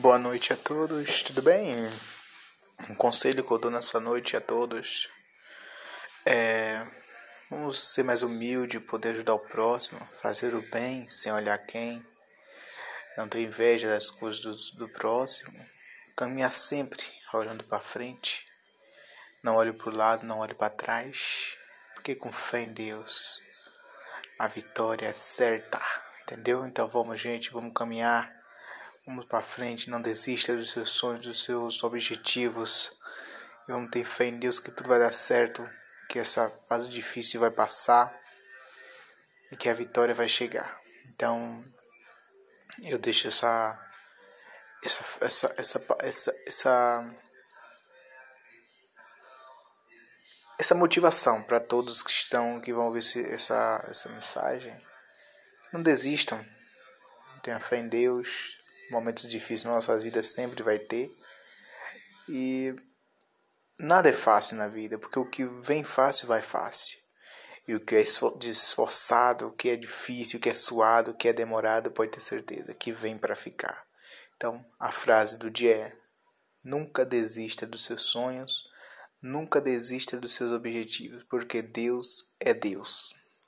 Boa noite a todos, tudo bem? Um conselho que eu dou nessa noite a todos é vamos ser mais humilde, poder ajudar o próximo, fazer o bem sem olhar quem, não ter inveja das coisas do, do próximo, caminhar sempre olhando para frente, não olhe para o lado, não olhe para trás, porque com fé em Deus a vitória é certa, entendeu? Então vamos, gente, vamos caminhar Vamos para frente, não desista dos seus sonhos, dos seus objetivos. E vamos ter fé em Deus que tudo vai dar certo, que essa fase difícil vai passar e que a vitória vai chegar. Então, eu deixo essa essa essa essa essa, essa, essa motivação para todos que estão que vão ouvir essa essa mensagem. Não desistam. Tenha fé em Deus, momentos difíceis nas nossas vidas sempre vai ter. E nada é fácil na vida, porque o que vem fácil vai fácil. E o que é esforçado, o que é difícil, o que é suado, o que é demorado, pode ter certeza que vem para ficar. Então, a frase do dia é: nunca desista dos seus sonhos, nunca desista dos seus objetivos, porque Deus é Deus.